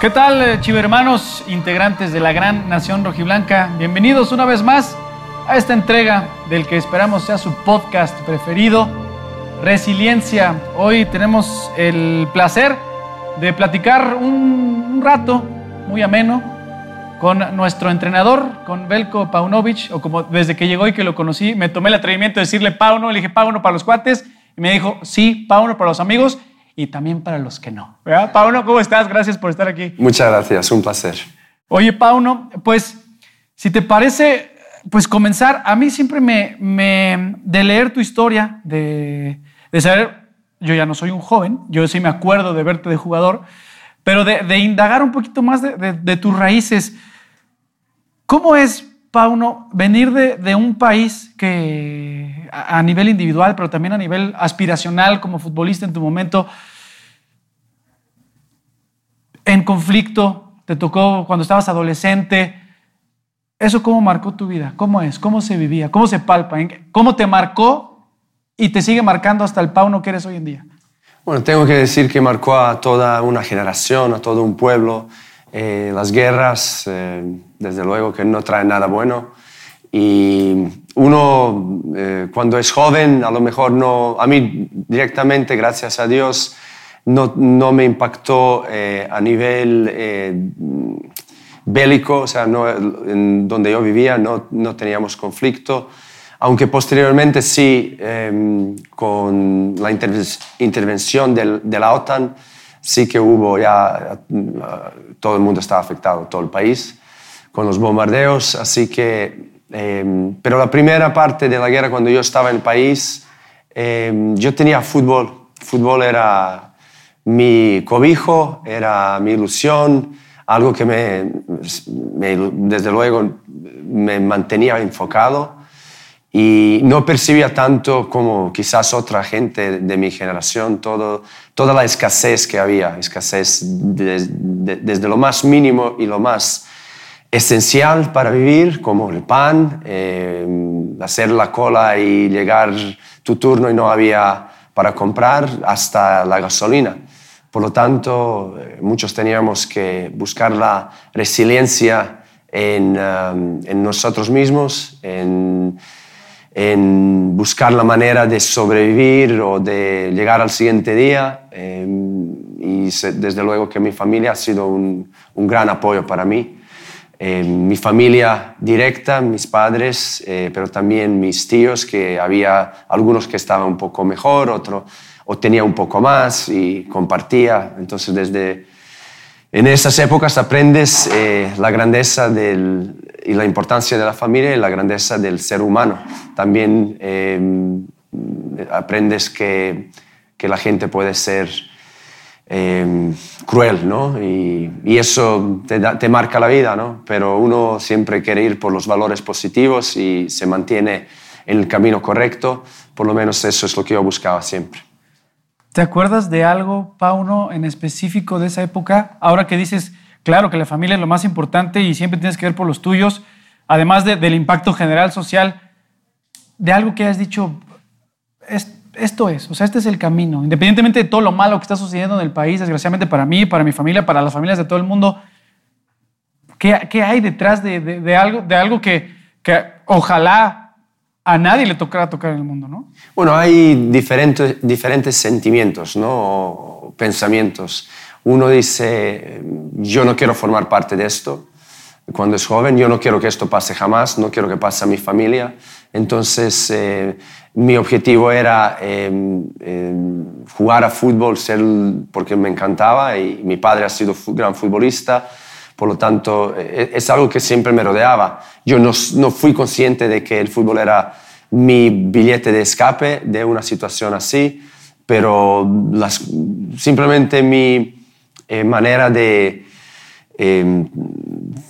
¿Qué tal, eh, chivermanos, integrantes de la gran nación rojiblanca? Bienvenidos una vez más a esta entrega del que esperamos sea su podcast preferido, Resiliencia. Hoy tenemos el placer de platicar un, rato muy ameno con nuestro entrenador, con Belko Paunovic, o como desde que llegó y que lo conocí, me tomé el atrevimiento de decirle Pauno, le dije Pauno para los cuates, y me dijo, sí, Pauno para los amigos, y también para los que no. ¿Verdad? Pauno, ¿cómo estás? Gracias por estar aquí. Muchas gracias, un placer. Oye, Pauno, pues, si te parece, pues comenzar, a mí siempre me, me de leer tu historia, de, de saber, yo ya no soy un joven, yo sí me acuerdo de verte de jugador, pero de, de indagar un poquito más de, de, de, tus raíces. ¿Cómo es, Pauno, venir de, de un país que a, nivel individual, pero también a nivel aspiracional como futbolista en tu momento, en conflicto, te tocó cuando estabas adolescente? ¿Eso cómo marcó tu vida? ¿Cómo es? ¿Cómo se vivía? ¿Cómo se palpa? ¿Cómo te marcó y te sigue marcando hasta el Pauno que eres hoy en día? Bueno, tengo que decir que marcó a toda una generación, a todo un pueblo. Eh, las guerras, eh, desde luego que no traen nada bueno. Y uno, eh, cuando es joven, a lo mejor no, a mí directamente, gracias a Dios, no, no me impactó a nivel bélico, o sea, no, en donde yo vivía no, no teníamos conflicto aunque posteriormente sí, eh, con la intervención de la OTAN, sí que hubo ya, todo el mundo estaba afectado, todo el país, con los bombardeos, así que, eh, pero la primera parte de la guerra, cuando yo estaba en el país, eh, yo tenía fútbol, fútbol era mi cobijo, era mi ilusión, algo que me desde luego me mantenía enfocado y no percibía tanto como quizás otra gente de mi generación todo, toda la escasez que había, escasez de, de, desde lo más mínimo y lo más esencial para vivir, como el pan, eh, hacer la cola y llegar tu turno y no había para comprar, hasta la gasolina. Por lo tanto, eh, muchos teníamos que buscar la resiliencia en, um, en nosotros mismos, en en buscar la manera de sobrevivir o de llegar al siguiente día. Eh, y desde luego que mi familia ha sido un, un gran apoyo para mí. Eh, mi familia directa, mis padres, eh, pero también mis tíos, que había algunos que estaban un poco mejor, otro o tenía un poco más y compartía. Entonces, desde en esas épocas aprendes eh, la grandeza del, y la importancia de la familia y la grandeza del ser humano. También eh, aprendes que, que, la gente puede ser eh, cruel, ¿no? Y, y eso te, da, te, marca la vida, ¿no? Pero uno siempre quiere ir por los valores positivos y se mantiene en el camino correcto. Por lo menos eso es lo que yo buscaba siempre. ¿Te acuerdas de algo, Pauno, en específico de esa época? Ahora que dices Claro que la familia es lo más importante y siempre tienes que ver por los tuyos, además de, del impacto general social, de algo que has dicho, es, esto es, o sea, este es el camino, independientemente de todo lo malo que está sucediendo en el país, desgraciadamente para mí, para mi familia, para las familias de todo el mundo, ¿qué, qué hay detrás de, de, de, algo, de algo que, que ojalá a nadie le tocara tocar en el mundo, ¿no? Bueno, hay diferentes, diferentes sentimientos, ¿no? O pensamientos uno dice, yo no quiero formar parte de esto cuando es joven, yo no quiero que esto pase jamás, no quiero que pase a mi familia. Entonces, eh, mi objetivo era eh, eh, jugar a fútbol ser, porque me encantaba y mi padre ha sido gran futbolista, por lo tanto, eh, es algo que siempre me rodeaba. Yo no, no fui consciente de que el fútbol era mi billete de escape de una situación así, pero simplemente mi eh, manera de eh,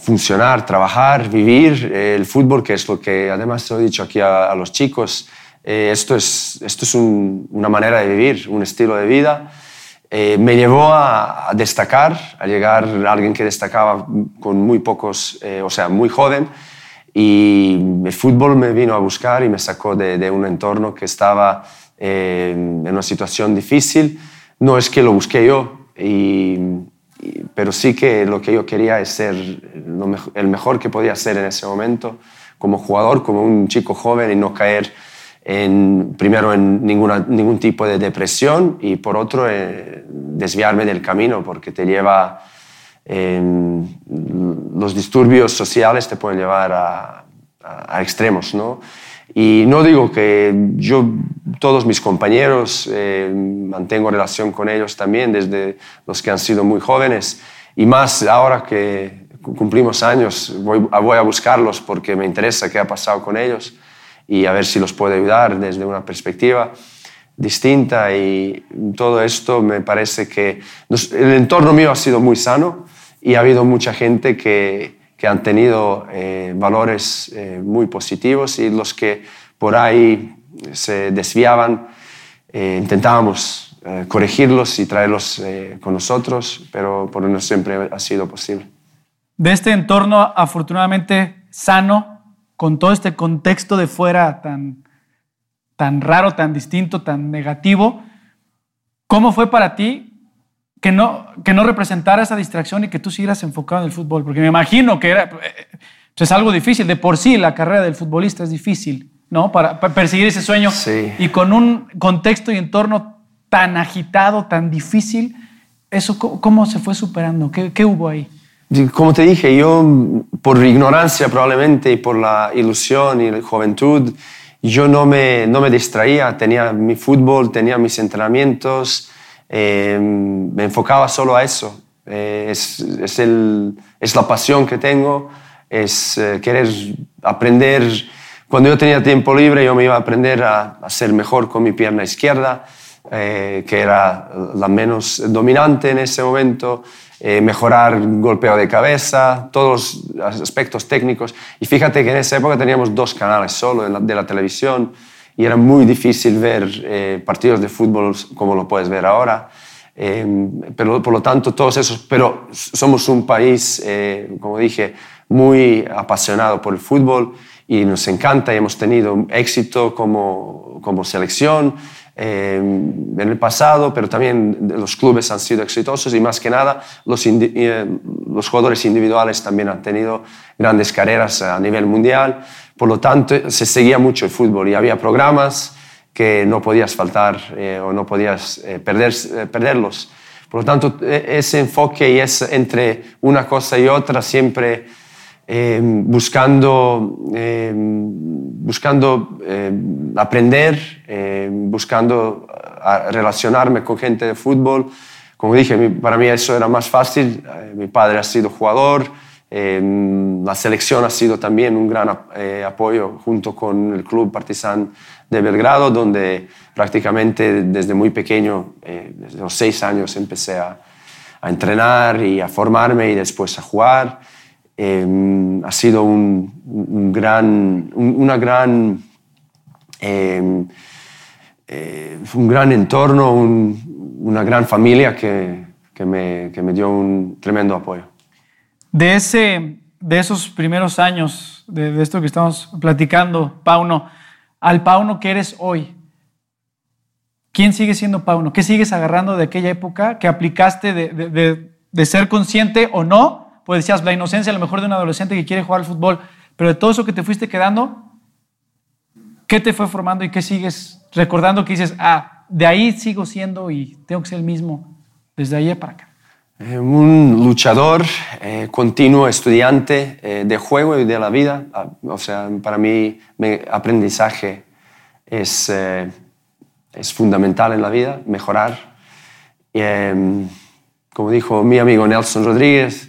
funcionar, trabajar, vivir eh, el fútbol, que es lo que además te lo he dicho aquí a, los chicos. Eh, esto es, esto es un, una manera de vivir, un estilo de vida. me llevó a, a, destacar, a llegar a alguien que destacaba con muy pocos, o sea, muy joven. Y el fútbol me vino a buscar y me sacó de, de un entorno que estaba en una situación difícil. No es que lo busqué yo, y, pero sí que lo que yo quería es ser el mejor que podía ser en ese momento como jugador, como un chico joven y no caer en, primero en ninguna, ningún tipo de depresión y por otro eh, desviarme del camino porque te lleva, los disturbios sociales te pueden llevar a, a, extremos, ¿no? Y no digo que yo, todos mis compañeros, eh, mantengo relación con ellos también, desde los que han sido muy jóvenes, y más ahora que cumplimos años, voy, voy a buscarlos porque me interesa qué ha pasado con ellos y a ver si los puedo ayudar desde una perspectiva distinta. Y todo esto me parece que el entorno mío ha sido muy sano y ha habido mucha gente que, que han tenido eh, valores eh, muy positivos y los que por ahí se desviaban eh, intentábamos corregirlos y traerlos con nosotros, pero por no siempre ha sido posible. De este entorno afortunadamente sano, con todo este contexto de fuera tan, tan raro, tan distinto, tan negativo, ¿cómo fue para ti que no, que no representara esa distracción y que tú siguieras enfocado en el fútbol? Porque me imagino que era, eh, es algo difícil, de por sí la carrera del futbolista es difícil, ¿no? Para, perseguir ese sueño. Sí. Y con un contexto y entorno tan agitado, tan difícil, ¿eso cómo, se fue superando? ¿Qué, qué hubo ahí? Como te dije, yo por ignorancia probablemente y por la ilusión y la juventud, yo no me, no me distraía, tenía mi fútbol, tenía mis entrenamientos, eh, me enfocaba solo a eso. Eh, es, es, la pasión que tengo, es eh, querer aprender. Cuando yo tenía tiempo libre, yo me iba a aprender a, a ser mejor con mi pierna izquierda, que era la menos dominante en ese momento. Eh, mejorar golpeo de cabeza, todos los aspectos técnicos. Y fíjate que en esa época teníamos dos canales solo de la, televisión y era muy difícil ver eh, partidos de fútbol como lo puedes ver ahora. Eh, pero por lo tanto, todos esos, pero somos un país, como dije, muy apasionado por el fútbol y nos encanta y hemos tenido éxito como, como selección eh, en el pasado, pero también los clubes han sido exitosos y más que nada los, eh, los jugadores individuales también han tenido grandes carreras a nivel mundial. Por lo tanto, se seguía mucho el fútbol y había programas que no podías faltar eh, o no podías perder, perderlos. Por lo tanto, e, ese enfoque y es entre una cosa y otra siempre buscando, buscando aprender, buscando relacionarme con gente de fútbol. Como dije, para mí eso era más fácil. Eh, mi padre ha sido jugador, la selección ha sido también un gran eh, apoyo junto con el Club Partizan de Belgrado, donde prácticamente desde muy pequeño, eh, desde los seis años, empecé a, a, entrenar y a formarme y después a jugar. ha sido un, un gran, una gran eh, un gran entorno, una gran familia que, que, me, que, me, dio un tremendo apoyo. De, ese, de esos primeros años, de, esto que estamos platicando, Pauno, al Pauno que eres hoy, ¿quién sigue siendo Pauno? ¿Qué sigues agarrando de aquella época que aplicaste de, de, de ser consciente o no? Pues decías, la inocencia a lo mejor de un adolescente que quiere jugar al fútbol, pero de todo eso que te fuiste quedando, ¿qué te fue formando y qué sigues recordando que dices, ah, de ahí sigo siendo y tengo que ser el mismo desde ahí para acá? Eh, un luchador, eh, continuo estudiante eh, de juego y de la vida. Ah, o sea, para mí mi aprendizaje es, es fundamental en la vida, mejorar. Y, em, como dijo mi amigo Nelson Rodríguez,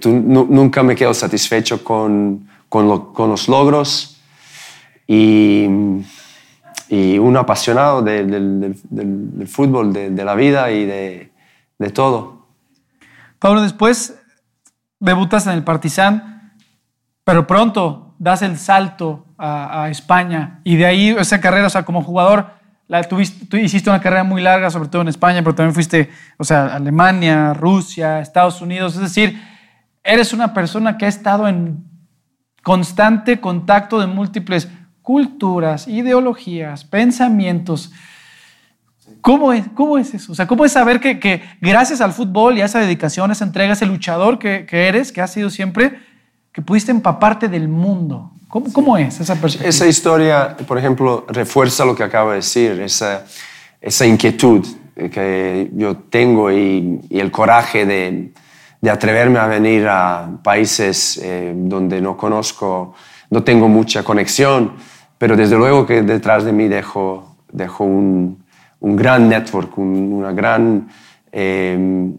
tú, nunca me quedo satisfecho con, con, con los logros y y un apasionado del, fútbol, de, la vida y de, todo. Pablo, después debutas en el Partizan, pero pronto das el salto a, España y de ahí esa carrera, o sea, como jugador, tuviste, tú hiciste una carrera muy larga, sobre todo en España, pero también fuiste, o sea, Alemania, Rusia, Estados Unidos, es decir, eres una persona que ha estado en constante contacto de múltiples culturas, ideologías, pensamientos. ¿Cómo es, ¿Cómo es eso? O sea, ¿cómo es saber que, que gracias al fútbol y a esa dedicación, a esa entrega, a ese luchador que, que eres, que has sido siempre, que pudiste empaparte del mundo? ¿Cómo, cómo es esa perspectiva? Esa historia, por ejemplo, refuerza lo que acabo de decir, esa, esa inquietud que yo tengo y, y el coraje de, de, atreverme a venir a países eh, donde no conozco, no tengo mucha conexión, pero desde luego que detrás de mí dejo, dejo un, un gran network, un, una gran, eh,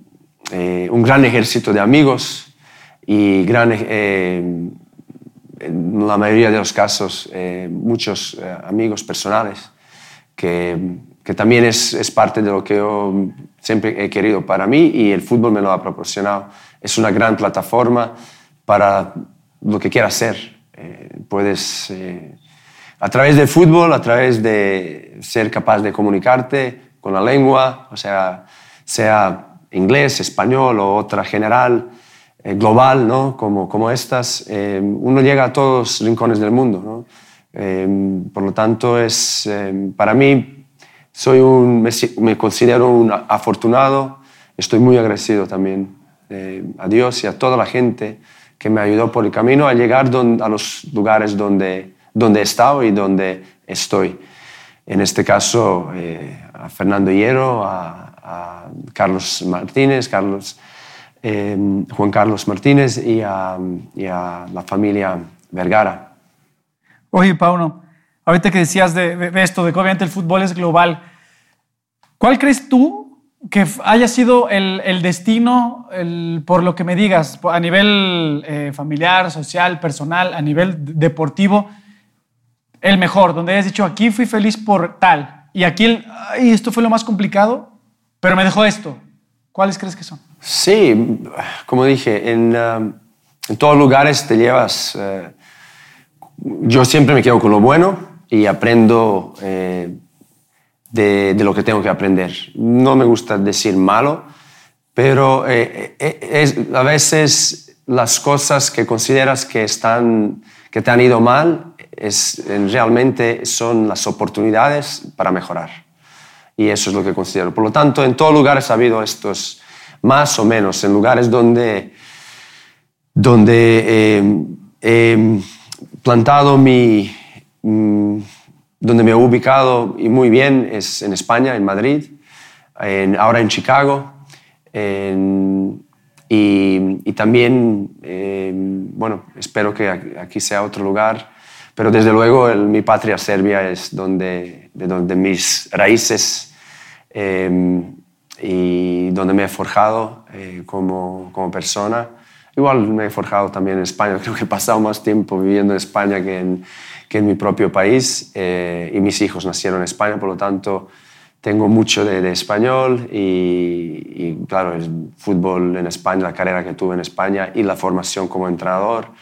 eh, un gran ejército de amigos y gran, eh, en la mayoría de los casos eh, muchos eh, amigos personales que, que también es, es, parte de lo que yo siempre he querido para mí y el fútbol me lo ha proporcionado. Es una gran plataforma para lo que quieras hacer. Eh, puedes, eh, a través del fútbol, a través de ser capaz de comunicarte con la lengua, o sea, sea inglés, español o otra general, eh, global, ¿no? como, como estas, eh, uno llega a todos los rincones del mundo. ¿no? Eh, por lo tanto, es, para mí, soy un, me, considero un afortunado, estoy muy agradecido también a Dios y a toda la gente que me ayudó por el camino a llegar a los lugares donde, donde he estado y donde estoy. En este caso, a Fernando Hierro, a, a Carlos Martínez, Carlos eh, Juan Carlos Martínez y a, y a, la familia Vergara. Oye, Pauno, ahorita que decías de, de, de, esto, de que obviamente el fútbol es global, ¿cuál crees tú que haya sido el, el destino, el, por lo que me digas, a nivel eh, familiar, social, personal, a nivel deportivo, el mejor, donde hayas dicho, aquí fui feliz por tal, y aquí, el, esto fue lo más complicado, pero me dejó esto? ¿Cuáles crees que son? Sí, como dije, en, en todos lugares te llevas... Uh, yo siempre me quedo con lo bueno y aprendo eh, de, lo que tengo que aprender. No me gusta decir malo, pero eh, eh, a veces las cosas que consideras que, están, que te han ido mal es, realmente son las oportunidades para mejorar. Y eso es lo que considero. Por lo tanto, en todos lugares ha habido estos más o menos, en lugares donde, donde eh, he plantado mi, mm, donde me he ubicado y muy bien es en España, en Madrid, en, ahora en Chicago, y, también, eh, bueno, espero que aquí sea otro lugar, pero desde luego el, mi patria Serbia es donde, de donde mis raíces eh, y donde me he forjado eh, como, como, persona. Igual me he forjado también en España, creo que he pasado más tiempo viviendo en España que en, que en mi propio país eh, y mis hijos nacieron en España, por lo tanto tengo mucho de, de español y, y, claro, el fútbol en España, la carrera que tuve en España y la formación como entrenador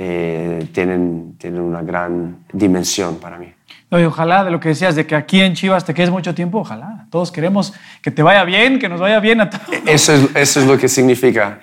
eh, tienen, tienen una gran dimensión para mí. No, y ojalá de lo que decías, de que aquí en Chivas te quedes mucho tiempo, ojalá. Todos queremos que te vaya bien, que nos vaya bien a todos. Eso es, eso es lo que significa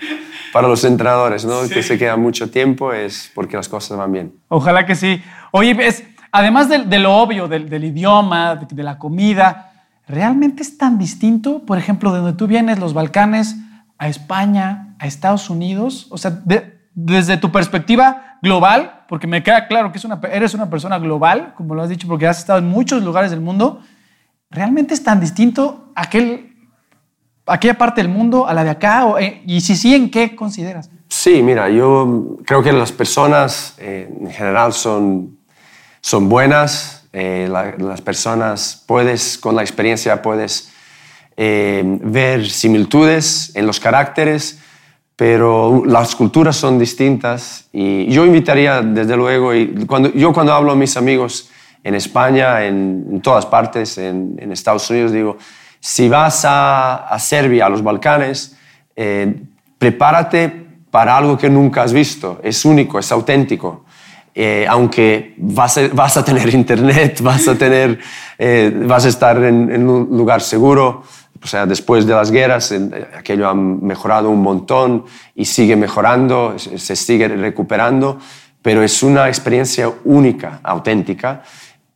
para los entrenadores, ¿no? Sí. Que se queda mucho tiempo es porque las cosas van bien. Ojalá que sí. Oye, es, además de, de lo obvio, del, del idioma, de, de, la comida, ¿realmente es tan distinto, por ejemplo, de donde tú vienes, los Balcanes, a España, a Estados Unidos? O sea, de, desde tu perspectiva global, porque me queda claro que eres una persona global, como lo has dicho, porque has estado en muchos lugares del mundo, ¿realmente es tan distinto aquel, aquella parte del mundo a la de acá? Eh, y si sí, ¿en qué consideras? Sí, mira, yo creo que las personas eh, en general son, son buenas, eh, la, las personas puedes, con la experiencia puedes ver similitudes en los caracteres, pero las culturas son distintas y yo invitaría desde luego, y cuando, yo cuando hablo a mis amigos en España, en, todas partes, en, Estados Unidos, digo, si vas a, a Serbia, a los Balcanes, eh, prepárate para algo que nunca has visto, es único, es auténtico. Eh, aunque vas a, vas a, tener internet, vas a, tener, eh, vas a estar en un lugar seguro, o sea, después de las guerras, aquello ha mejorado un montón y sigue mejorando, se sigue recuperando, pero es una experiencia única, auténtica.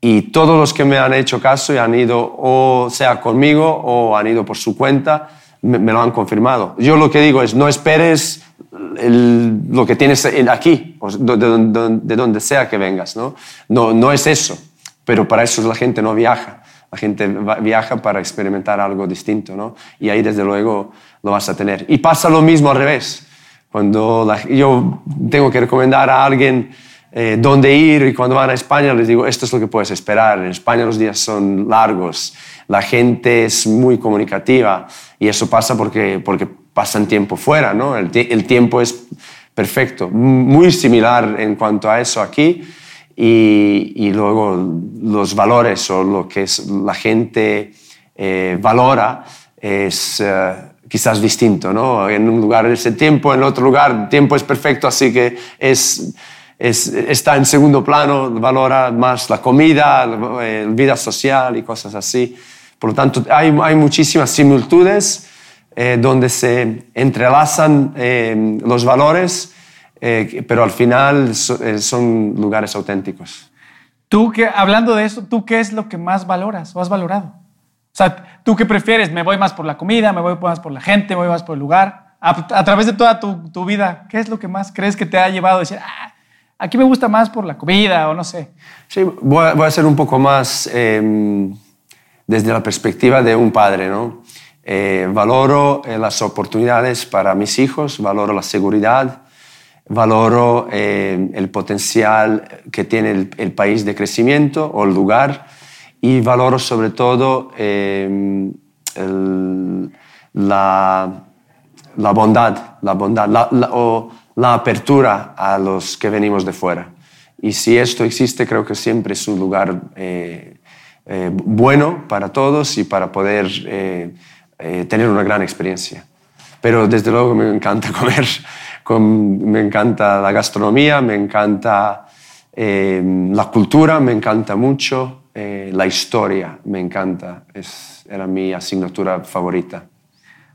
y todos los que me han hecho caso y han ido o sea conmigo o han ido por su cuenta, me, me lo han confirmado. Yo lo que digo es, no esperes el- lo que tienes en- aquí, de, de- de donde sea que vengas, ¿no? ¿no? No es eso, pero para eso la gente no viaja. La gente viaja para experimentar algo distinto, ¿no? Y ahí desde luego lo vas a tener. Y pasa lo mismo al revés. Cuando yo tengo que recomendar a alguien eh, dónde ir y cuando van a España les digo, esto es lo que puedes esperar. En España los días son largos, la gente es muy comunicativa y eso pasa porque, porque pasan tiempo fuera, ¿no? El tiempo es perfecto, muy similar en cuanto a eso aquí y, y luego los valores o lo que es la gente eh, valora es eh, quizás distinto, ¿no? En un lugar es el tiempo, en otro lugar el tiempo es perfecto, así que es, es- está en segundo plano, valora más la comida, la vida social y cosas así. Por lo tanto, hay, hay muchísimas similitudes eh, donde se entrelazan eh, los valores, eh, pero al final so- eh, son lugares auténticos. Tú que, hablando de eso, ¿tú qué es lo que más valoras o has valorado? O sea, ¿tú qué prefieres? ¿Me voy más por la comida? ¿Me voy más por la gente? ¿Me voy más por el lugar? A, a través de toda tu, tu vida, ¿qué es lo que más crees que te ha llevado a decir, ah, aquí me gusta más por la comida o no sé? Sí, voy a, voy a ser un poco más eh, desde la perspectiva de un padre, ¿no? Eh, valoro eh, las oportunidades para mis hijos, valoro la seguridad, valoro eh, el potencial que tiene el, el país de crecimiento o el lugar y valoro sobre todo eh, el- la, la bondad, la bondad la, la- o la apertura a los que venimos de fuera. Y si esto existe, creo que siempre es un lugar eh, eh, bueno para todos y para poder eh, eh, tener una gran experiencia. Pero desde luego me encanta comer, con- me encanta la gastronomía, me encanta eh, la cultura, me encanta mucho, eh, la historia, me encanta, es, era mi asignatura favorita.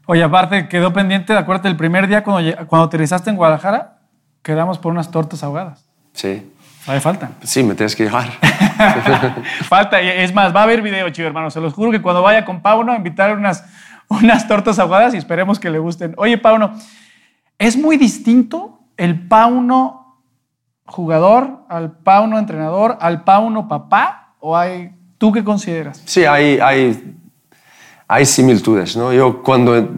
Oye, aparte, quedó pendiente, de acuérdate, el primer día cuando, cuando aterrizaste en Guadalajara, quedamos por unas tortas ahogadas. Sí, Todavía faltan. sí, me tienes que llevar. Falta, y es más, va a haber video, chivo, hermano. Se los juro que cuando vaya con Pauno, invitar unas, unas tortas ahogadas y esperemos que le gusten. Oye, Pauno, ¿es muy distinto el Pauno jugador al Pauno entrenador, al Pauno papá? ¿O hay, tú qué consideras? Sí, hay, hay, hay similitudes, ¿no? Yo cuando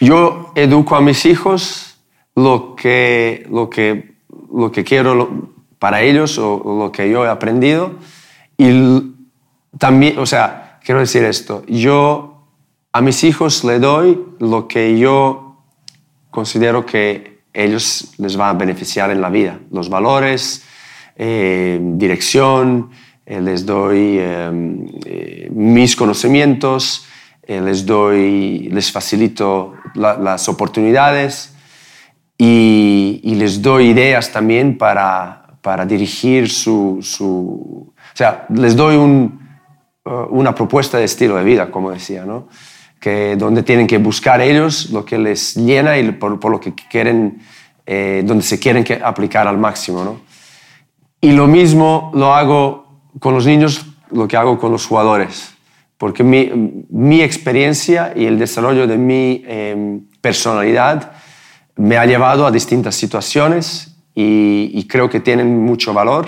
yo educo a mis hijos lo que, lo que, lo que quiero para ellos o, lo que yo he aprendido y también, o sea, quiero decir esto, yo a mis hijos le doy lo que yo considero que ellos les va a beneficiar en la vida, los valores, eh, dirección, eh, les doy eh, eh, mis conocimientos, eh, les doy, les facilito la- las oportunidades y, y les doy ideas también para, para dirigir su, su- o sea, les doy un, una propuesta de estilo de vida, como decía, ¿no? Que donde tienen que buscar ellos lo que les llena y por, por lo que quieren, eh, donde se quieren que aplicar al máximo, ¿no? Y lo mismo lo hago con los niños, lo que hago con los jugadores, porque mi, mi experiencia y el desarrollo de mi eh, personalidad me ha llevado a distintas situaciones y, y creo que tienen mucho valor,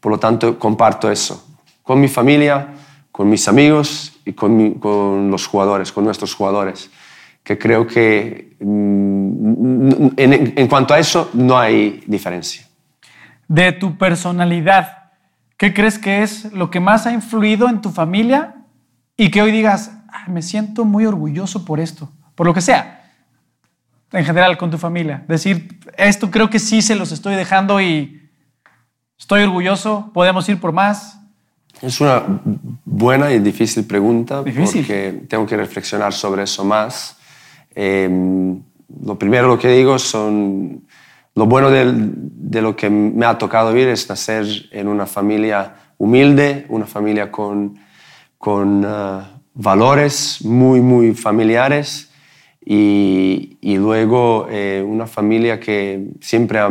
por lo tanto comparto eso con mi familia, con mis amigos y con, mi- con los jugadores, con nuestros jugadores, que creo que mm, en- en cuanto a eso no hay diferencia. De tu personalidad, ¿qué crees que es lo que más ha influido en tu familia y que hoy digas, "Ah, me siento muy orgulloso por esto, por lo que sea? En general, con tu familia. Decir, esto creo que sí se los estoy dejando y estoy orgulloso, podemos ir por más. Es una buena y difícil pregunta Difícil. porque tengo que reflexionar sobre eso más. Eh, lo primero lo que digo son lo bueno del- de lo que me ha tocado vivir es nacer en una familia humilde, una familia con, con eh, valores muy, muy familiares y, y luego eh, una familia que siempre ha,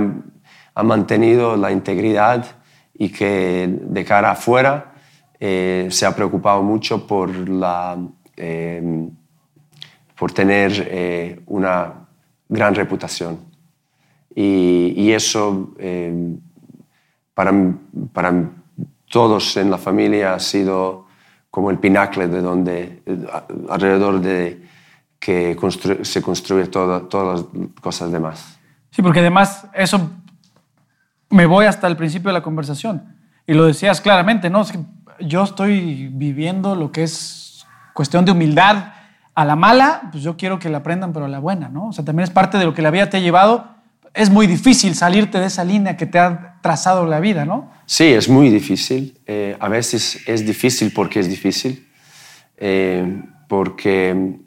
ha mantenido la integridad y que de cara afuera eh, se ha preocupado mucho por, la, eh, por tener eh, una gran reputación. Y, y eso para, para todos en la familia ha sido como el pináculo de donde, alrededor de que se construye todas las cosas demás. Sí, porque además eso me voy hasta el principio de la conversación y lo decías claramente, ¿no? Yo estoy viviendo lo que es cuestión de humildad. A la mala, pues yo quiero que la aprendan, pero a la buena, ¿no? O sea, también es parte de lo que la vida te ha llevado. Es muy difícil salirte de esa línea que te ha trazado la vida, ¿no? Sí, es muy difícil. Eh, a veces es difícil porque es difícil. Eh, porque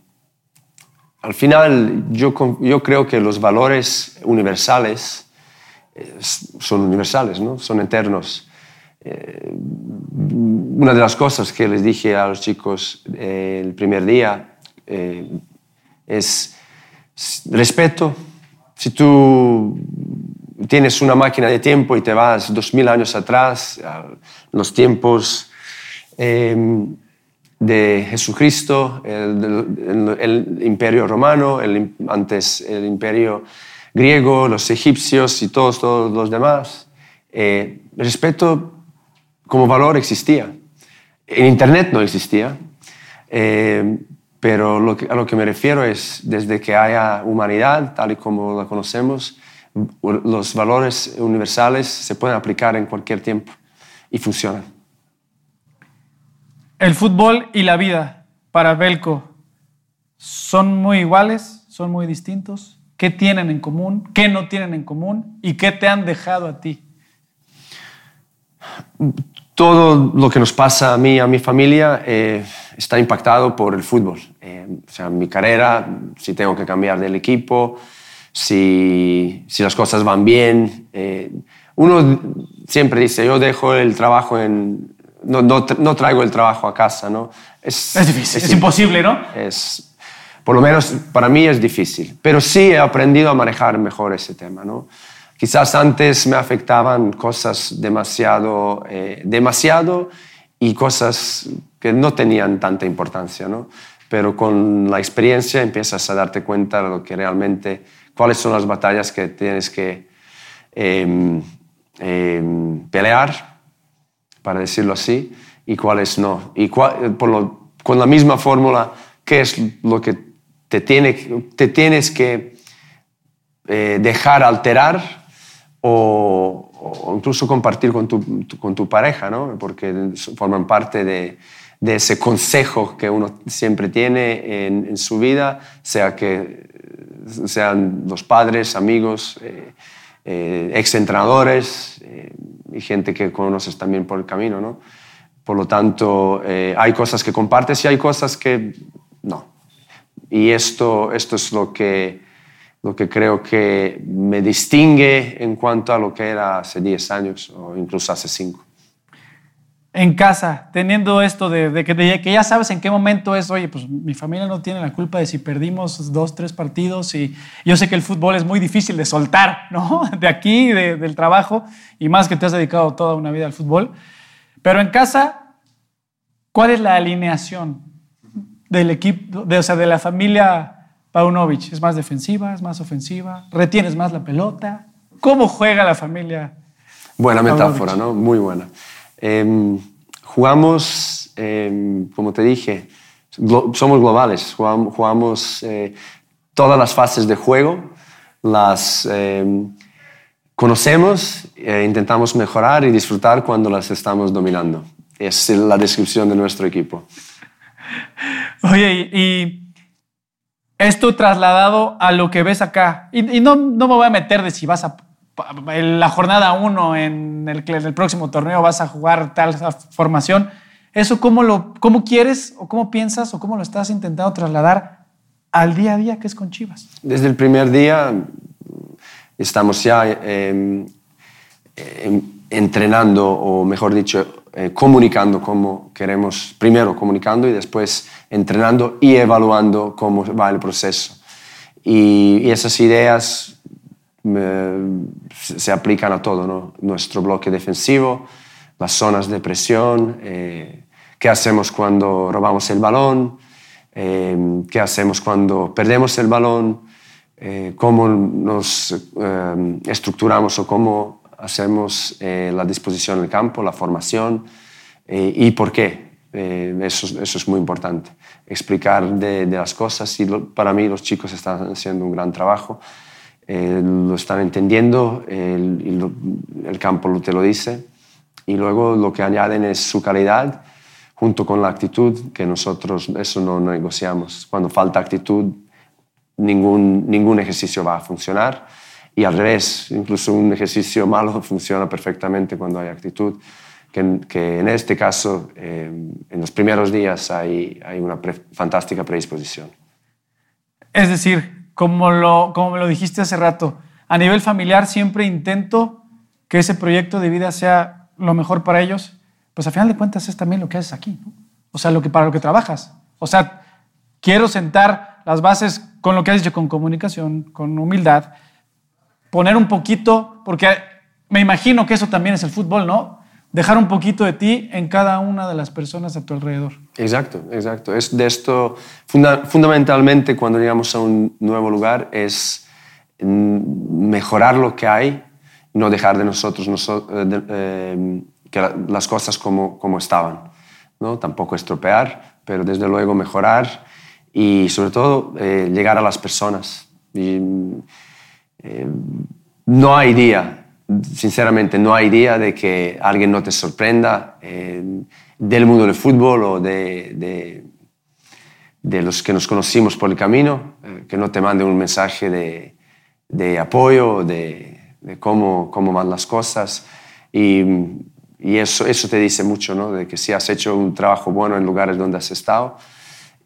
al final yo, yo creo que los valores universales eh, son universales, ¿no? son eternos. Una de las cosas que les dije a los chicos el primer día es respeto. Si tú tienes una máquina de tiempo y te vas dos mil años atrás, a los tiempos em, de Jesucristo, el, imperio romano, el, antes el imperio griego, los egipcios y todos, todos los demás. Eh, el respeto como valor existía. En Internet no existía, eh, pero a lo que me refiero es, desde que haya humanidad, tal y como la conocemos, los valores universales se pueden aplicar en cualquier tiempo y funcionan. El fútbol y la vida para Belko son muy iguales, son muy distintos. ¿Qué tienen en común? ¿Qué no tienen en común? ¿Y qué te han dejado a ti? Todo lo que nos pasa a mí a mi familia eh, está impactado por el fútbol. Eh, o sea, mi carrera, si tengo que cambiar del equipo, si, si las cosas van bien. Eh, uno siempre dice, yo dejo el trabajo en... No, no, no traigo el trabajo a casa, ¿no? Es, es difícil, es, imposible, ¿no? Es, por lo menos para mí es difícil, pero sí he aprendido a manejar mejor ese tema, ¿no? Quizás antes me afectaban cosas demasiado, eh, demasiado y cosas que no tenían tanta importancia, ¿no? Pero con la experiencia empiezas a darte cuenta de lo que realmente cuáles son las batallas que tienes que em, em, pelear, para decirlo así, y cuáles no. Y con la misma fórmula, qué es lo que te, tiene, te tienes que eh, dejar alterar o, incluso compartir con tu, con tu pareja, ¿no? porque forman parte de, de ese consejo que uno siempre tiene en, en, su vida, sea que sean los padres, amigos, eh, eh, exentrenadores eh, y gente que conoces también por el camino, ¿no? Por lo tanto, hay cosas que compartes y hay cosas que no. Y esto, esto es lo que, lo que creo que me distingue en cuanto a lo que era hace 10 años o incluso hace 5 en casa, teniendo esto de, que, ya sabes en qué momento es, oye, pues mi familia no tiene la culpa de si perdimos dos, tres partidos y yo sé que el fútbol es muy difícil de soltar, ¿no? De aquí, del trabajo, y más que te has dedicado toda una vida al fútbol. Pero en casa, ¿cuál es la alineación del equipo, de, o sea, de la familia Paunovic? ¿Es más defensiva, es más ofensiva? ¿Retienes más la pelota? ¿Cómo juega la familia? Buena metáfora, ¿no? Muy buena. Em, jugamos, em, como te dije, somos globales, jugamos, eh, todas las fases de juego, las em, conocemos, e intentamos mejorar y disfrutar cuando las estamos dominando. Es la descripción de nuestro equipo. Oye, y esto trasladado a lo que ves acá, y, no, no me voy a meter de si vas a la jornada 1 en el, el próximo torneo vas a jugar tal formación. ¿Eso cómo, lo, cómo quieres o cómo piensas o cómo lo estás intentando trasladar al día a día que es con Chivas? Desde el primer día estamos ya em, em, entrenando o mejor dicho, eh, comunicando cómo queremos, primero comunicando y después entrenando y evaluando cómo va el proceso. Y, esas ideas se aplican a todo, ¿no? Nuestro bloque defensivo, las zonas de presión, eh, qué hacemos cuando robamos el balón, eh, qué hacemos cuando perdemos el balón, eh, cómo nos estructuramos o cómo hacemos la disposición del campo, la formación y por qué. Eso, eso, es muy importante, explicar de, las cosas y para mí los chicos están haciendo un gran trabajo, lo están entendiendo, el, el campo te lo dice y luego lo que añaden es su calidad junto con la actitud, que nosotros eso no negociamos. Cuando falta actitud, ningún, ningún ejercicio va a funcionar. Y al revés, incluso un ejercicio malo funciona perfectamente cuando hay actitud, que, que en este caso, eh, en los primeros días hay, hay una fantástica predisposición. Es decir, como, lo, como me lo dijiste hace rato, a nivel familiar siempre intento que ese proyecto de vida sea lo mejor para ellos, pues al final de cuentas es también lo que haces aquí, O sea, lo que, para lo que trabajas. O sea, quiero sentar las bases con lo que has dicho, con comunicación, con humildad, poner un poquito, porque me imagino que eso también es el fútbol, ¿no? Dejar un poquito de ti en cada una de las personas a tu alrededor. Exacto, exacto. Es de esto, fundamentalmente cuando llegamos a un nuevo lugar, es mejorar lo que hay no dejar de nosotros, eh, eh, que las cosas como, como estaban. ¿no? Tampoco estropear, pero desde luego mejorar y sobre todo eh, llegar a las personas. No hay día, sinceramente, no hay día de que alguien no te sorprenda del mundo del fútbol o de, de, los que nos conocimos por el camino, que no te mande un mensaje de, de apoyo, de, de cómo, cómo van las cosas. Y, y, eso, eso te dice mucho, ¿no? De que si has hecho un trabajo bueno en lugares donde has estado.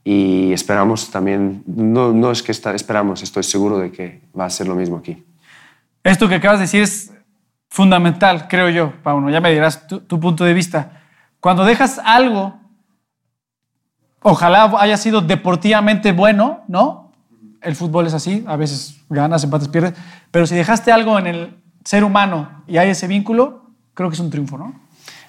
Y esperamos también, no, no es que está, esperamos, estoy seguro de que va a ser lo mismo aquí. Esto que acabas de decir es fundamental, creo yo, Pauno. Ya me dirás tu, tu punto de vista. Cuando dejas algo, ojalá haya sido deportivamente bueno, ¿no? el fútbol es así, a veces ganas, empates, pierdes, pero si dejaste algo en el ser humano y hay ese vínculo, creo que es un triunfo, ¿no?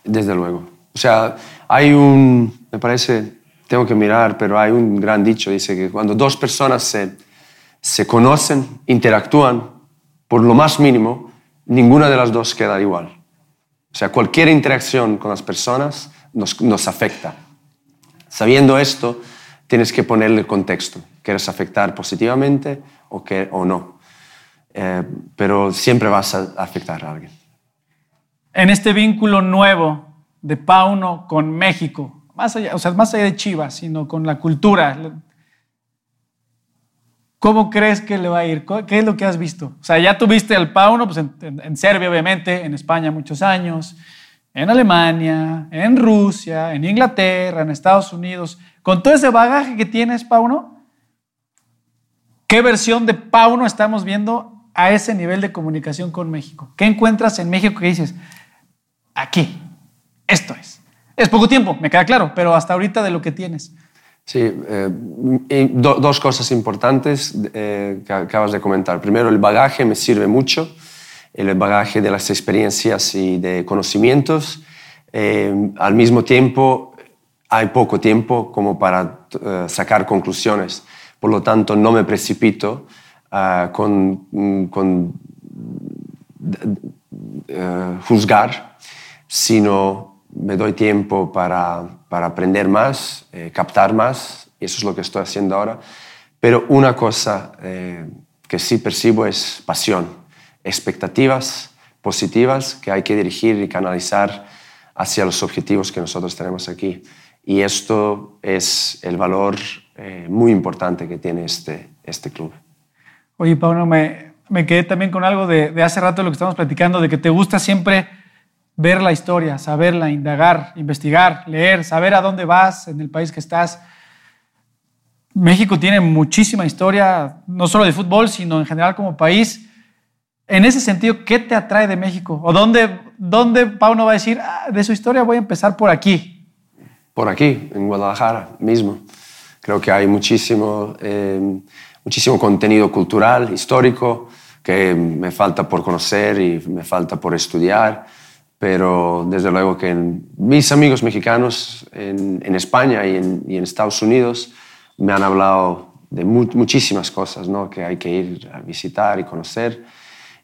Desde luego. O sea, hay un, me parece, tengo que mirar, pero hay un gran dicho, dice que cuando dos personas se, se conocen, interactúan, por lo más mínimo, ninguna de las dos queda igual. O sea, cualquier interacción con las personas nos, nos afecta. Sabiendo esto, tienes que ponerle contexto. ¿Quieres afectar positivamente o, que, o no? Eh, pero siempre vas a afectar a alguien. En este vínculo nuevo de Pauno con México, más allá, o sea, más allá de Chivas, sino con la cultura, ¿cómo crees que le va a ir? ¿Qué es lo que has visto? O sea, ya tuviste al Pauno pues en Serbia, obviamente, en España muchos años, en Alemania, en Rusia, en Inglaterra, en Estados Unidos. Con todo ese bagaje que tienes, Pauno, ¿qué versión de Pauno estamos viendo a ese nivel de comunicación con México? ¿Qué encuentras en México que dices, aquí, esto es? Es poco tiempo, me queda claro, pero hasta ahorita de lo que tienes. Sí, eh, dos cosas importantes eh, que acabas de comentar. Primero, el bagaje me sirve mucho, el bagaje de las experiencias y de conocimientos. Eh, al mismo tiempo, hay poco tiempo como para sacar conclusiones. Por lo tanto, no me precipito uh, con, con uh, juzgar, sino me doy tiempo para, para aprender más, eh, captar más, y eso es lo que estoy haciendo ahora. Pero una cosa que sí percibo es pasión, expectativas positivas que hay que dirigir y canalizar hacia los objetivos que nosotros tenemos aquí. Y esto es el valor eh, muy importante que tiene este, este club. Oye, Pablo, me, me quedé también con algo de, de, hace rato lo que estamos platicando, de que te gusta siempre ver la historia, saberla, indagar, investigar, leer, saber a dónde vas en el país que estás. México tiene muchísima historia, no solo de fútbol, sino en general como país. En ese sentido, ¿qué te atrae de México? ¿O dónde, dónde Pauno va a decir, ah, de su historia voy a empezar por aquí? por aquí, en Guadalajara mismo. Creo que hay muchísimo, eh, muchísimo contenido cultural, histórico, que me falta por conocer y me falta por estudiar, pero desde luego que mis amigos mexicanos en, España y en, Estados Unidos me han hablado de muchísimas cosas ¿no? que hay que ir a visitar y conocer.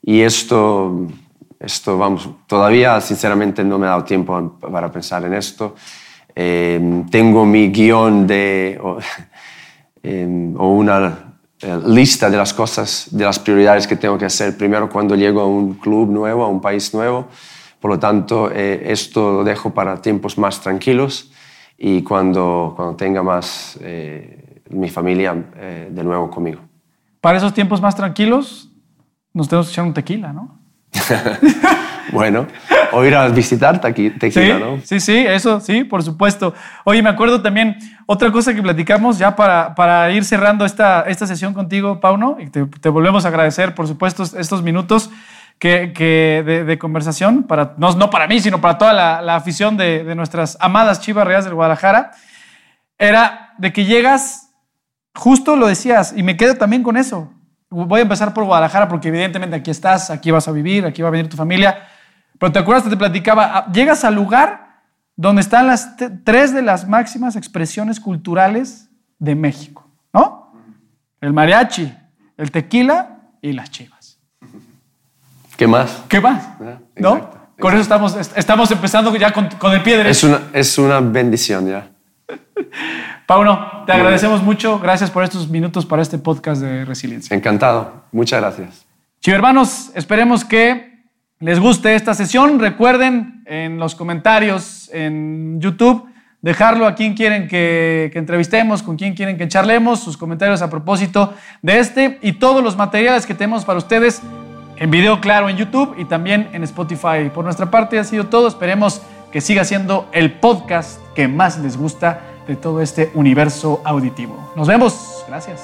Y esto, esto, vamos, todavía sinceramente no me he dado tiempo para pensar en esto. Eh, tengo mi guion de, o, o una eh, lista de las cosas, de las prioridades que tengo que hacer primero cuando llego a un club nuevo, a un país nuevo. Por lo tanto, eh, esto lo dejo para tiempos más tranquilos y cuando, cuando tenga más eh, mi familia de nuevo conmigo. Para esos tiempos más tranquilos, nos tenemos que echar un tequila, ¿no? bueno, o ir a visitar tequila, sí, ¿no? Sí, sí, eso, sí, por supuesto. Oye, me acuerdo también otra cosa que platicamos ya para, para ir cerrando esta, esta sesión contigo, Pauno, y te, volvemos a agradecer, por supuesto, estos minutos que, que de, conversación, para, no, no para mí, sino para toda la, la afición de, de, nuestras amadas Chivas Reales del Guadalajara, era de que llegas, justo lo decías, y me quedo también con eso. Voy a empezar por Guadalajara porque evidentemente aquí estás, aquí vas a vivir, aquí va a venir tu familia pero te acuerdas que te platicaba, ah, llegas al lugar donde están las tres de las máximas expresiones culturales de México, ¿no? El mariachi, el tequila y las chivas. ¿Qué más? ¿Qué más? Ah, ¿No? Con eso estamos, estamos empezando ya con, el pie derecho. Es una, es una bendición ya. Pauno, te agradecemos mucho. Gracias por estos minutos para este podcast de resiliencia. Encantado. Muchas gracias. Chivo hermanos, esperemos que les guste esta sesión, recuerden en los comentarios en YouTube dejarlo a quien quieren que, entrevistemos, con quien quieren que charlemos, sus comentarios a propósito de este y todos los materiales que tenemos para ustedes en video claro en YouTube y también en Spotify. Por nuestra parte ha sido todo. Esperemos que siga siendo el podcast que más les gusta de todo este universo auditivo. Nos vemos. Gracias.